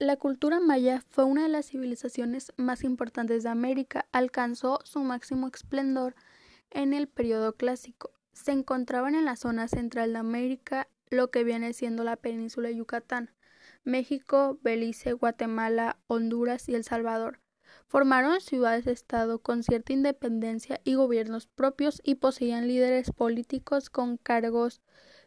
La cultura maya fue una de las civilizaciones más importantes de América. Alcanzó su máximo esplendor en el periodo clásico. Se encontraban en la zona central de América, lo que viene siendo la península de Yucatán, México, Belice, Guatemala, Honduras y El Salvador. Formaron ciudades-estado con cierta independencia y gobiernos propios y poseían líderes políticos con cargos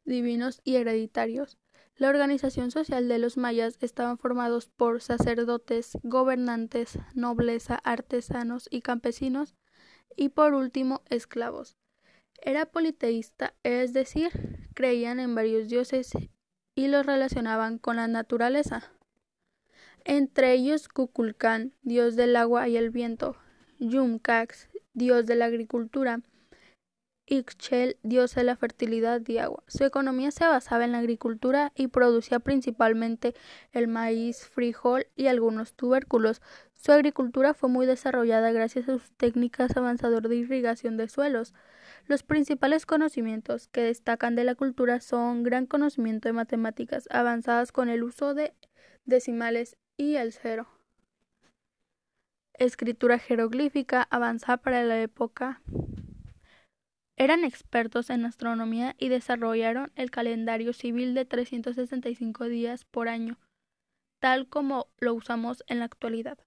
divinos y hereditarios. La organización social de los mayas estaban formados por sacerdotes, gobernantes, nobleza, artesanos y campesinos, y por último esclavos. Era politeísta, es decir, creían en varios dioses y los relacionaban con la naturaleza. Entre ellos Kukulcán, dios del agua y el viento, Yumcax, dios de la agricultura, Ixchel, dios de la fertilidad y agua. Su economía se basaba en la agricultura y producía principalmente el maíz, frijol y algunos tubérculos. Su agricultura fue muy desarrollada gracias a sus técnicas avanzadoras de irrigación de suelos. Los principales conocimientos que destacan de la cultura son gran conocimiento de matemáticas avanzadas con el uso de decimales y el cero. Escritura jeroglífica avanzada para la época eran expertos en astronomía y desarrollaron el calendario civil de 365 días por año, tal como lo usamos en la actualidad.